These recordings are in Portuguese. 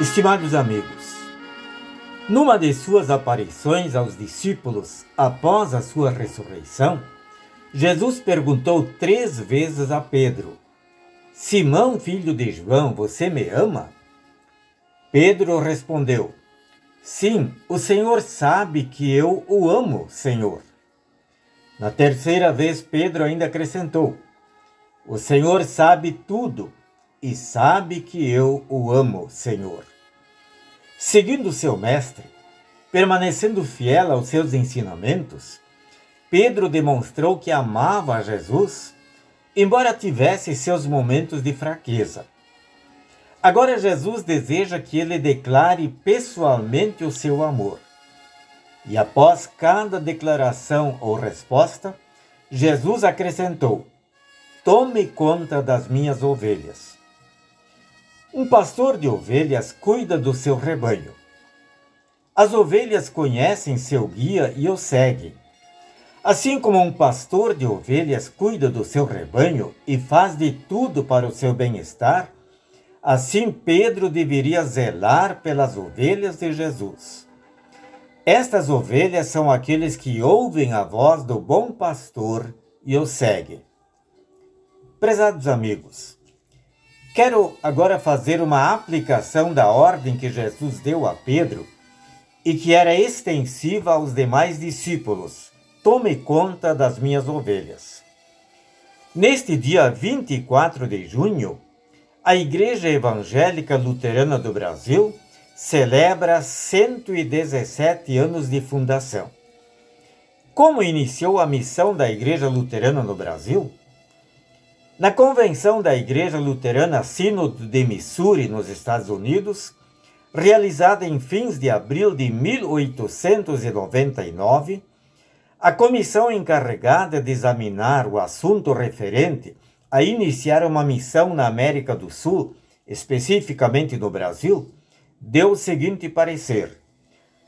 Estimados amigos, numa de suas aparições aos discípulos após a sua ressurreição, Jesus perguntou três vezes a Pedro: Simão, filho de João, você me ama? Pedro respondeu: Sim, o Senhor sabe que eu o amo, Senhor. Na terceira vez, Pedro ainda acrescentou: O Senhor sabe tudo e sabe que eu o amo, Senhor. Seguindo seu mestre, permanecendo fiel aos seus ensinamentos, Pedro demonstrou que amava a Jesus, embora tivesse seus momentos de fraqueza. Agora Jesus deseja que ele declare pessoalmente o seu amor. E após cada declaração ou resposta, Jesus acrescentou: Tome conta das minhas ovelhas. Um pastor de ovelhas cuida do seu rebanho. As ovelhas conhecem seu guia e o seguem. Assim como um pastor de ovelhas cuida do seu rebanho e faz de tudo para o seu bem-estar, assim Pedro deveria zelar pelas ovelhas de Jesus. Estas ovelhas são aqueles que ouvem a voz do bom pastor e o seguem. Prezados amigos, Quero agora fazer uma aplicação da ordem que Jesus deu a Pedro e que era extensiva aos demais discípulos. Tome conta das minhas ovelhas. Neste dia 24 de junho, a Igreja Evangélica Luterana do Brasil celebra 117 anos de fundação. Como iniciou a missão da Igreja Luterana no Brasil? Na convenção da Igreja Luterana Sínodo de Missouri, nos Estados Unidos, realizada em fins de abril de 1899, a comissão encarregada de examinar o assunto referente a iniciar uma missão na América do Sul, especificamente no Brasil, deu o seguinte parecer: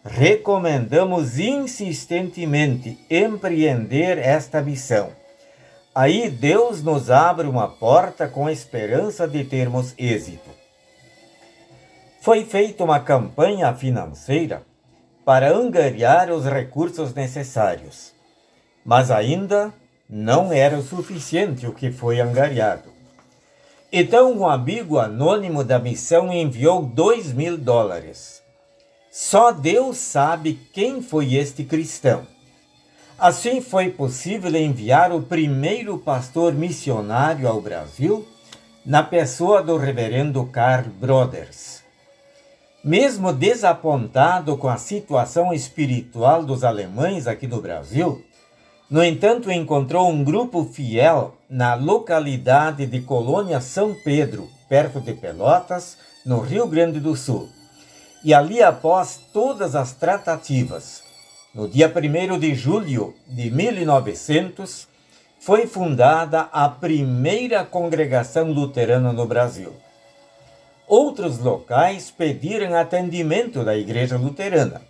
recomendamos insistentemente empreender esta missão Aí Deus nos abre uma porta com a esperança de termos êxito. Foi feita uma campanha financeira para angariar os recursos necessários, mas ainda não era o suficiente o que foi angariado. Então, um amigo anônimo da missão enviou dois mil dólares. Só Deus sabe quem foi este cristão. Assim foi possível enviar o primeiro pastor missionário ao Brasil, na pessoa do reverendo Carl Broders. Mesmo desapontado com a situação espiritual dos alemães aqui no Brasil, no entanto, encontrou um grupo fiel na localidade de Colônia São Pedro, perto de Pelotas, no Rio Grande do Sul. E ali, após todas as tratativas, no dia 1 de julho de 1900, foi fundada a primeira congregação luterana no Brasil. Outros locais pediram atendimento da Igreja Luterana.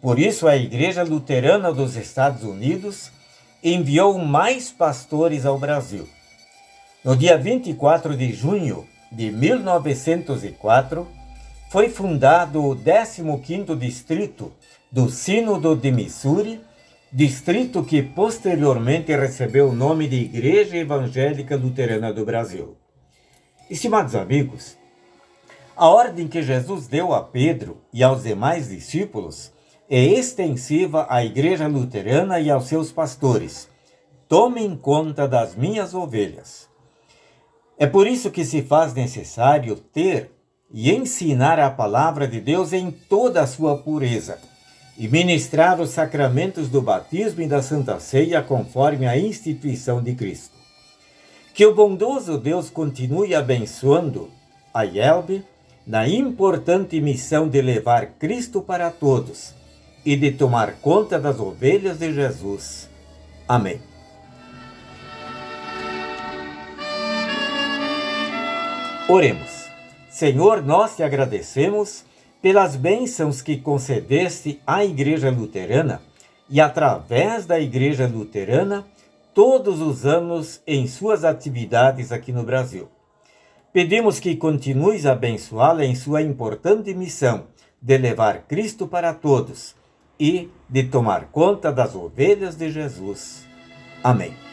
Por isso, a Igreja Luterana dos Estados Unidos enviou mais pastores ao Brasil. No dia 24 de junho de 1904, foi fundado o 15º Distrito do Sínodo de Missouri, distrito que posteriormente recebeu o nome de Igreja Evangélica Luterana do Brasil. Estimados amigos, a ordem que Jesus deu a Pedro e aos demais discípulos é extensiva à Igreja Luterana e aos seus pastores. Tomem conta das minhas ovelhas. É por isso que se faz necessário ter e ensinar a palavra de Deus em toda a sua pureza e ministrar os sacramentos do batismo e da Santa Ceia conforme a instituição de Cristo. Que o bondoso Deus continue abençoando a Yelbe na importante missão de levar Cristo para todos e de tomar conta das ovelhas de Jesus. Amém. Oremos. Senhor, nós te agradecemos pelas bênçãos que concedeste à Igreja Luterana e através da Igreja Luterana todos os anos em suas atividades aqui no Brasil. Pedimos que continues a abençoá-la em sua importante missão de levar Cristo para todos e de tomar conta das ovelhas de Jesus. Amém.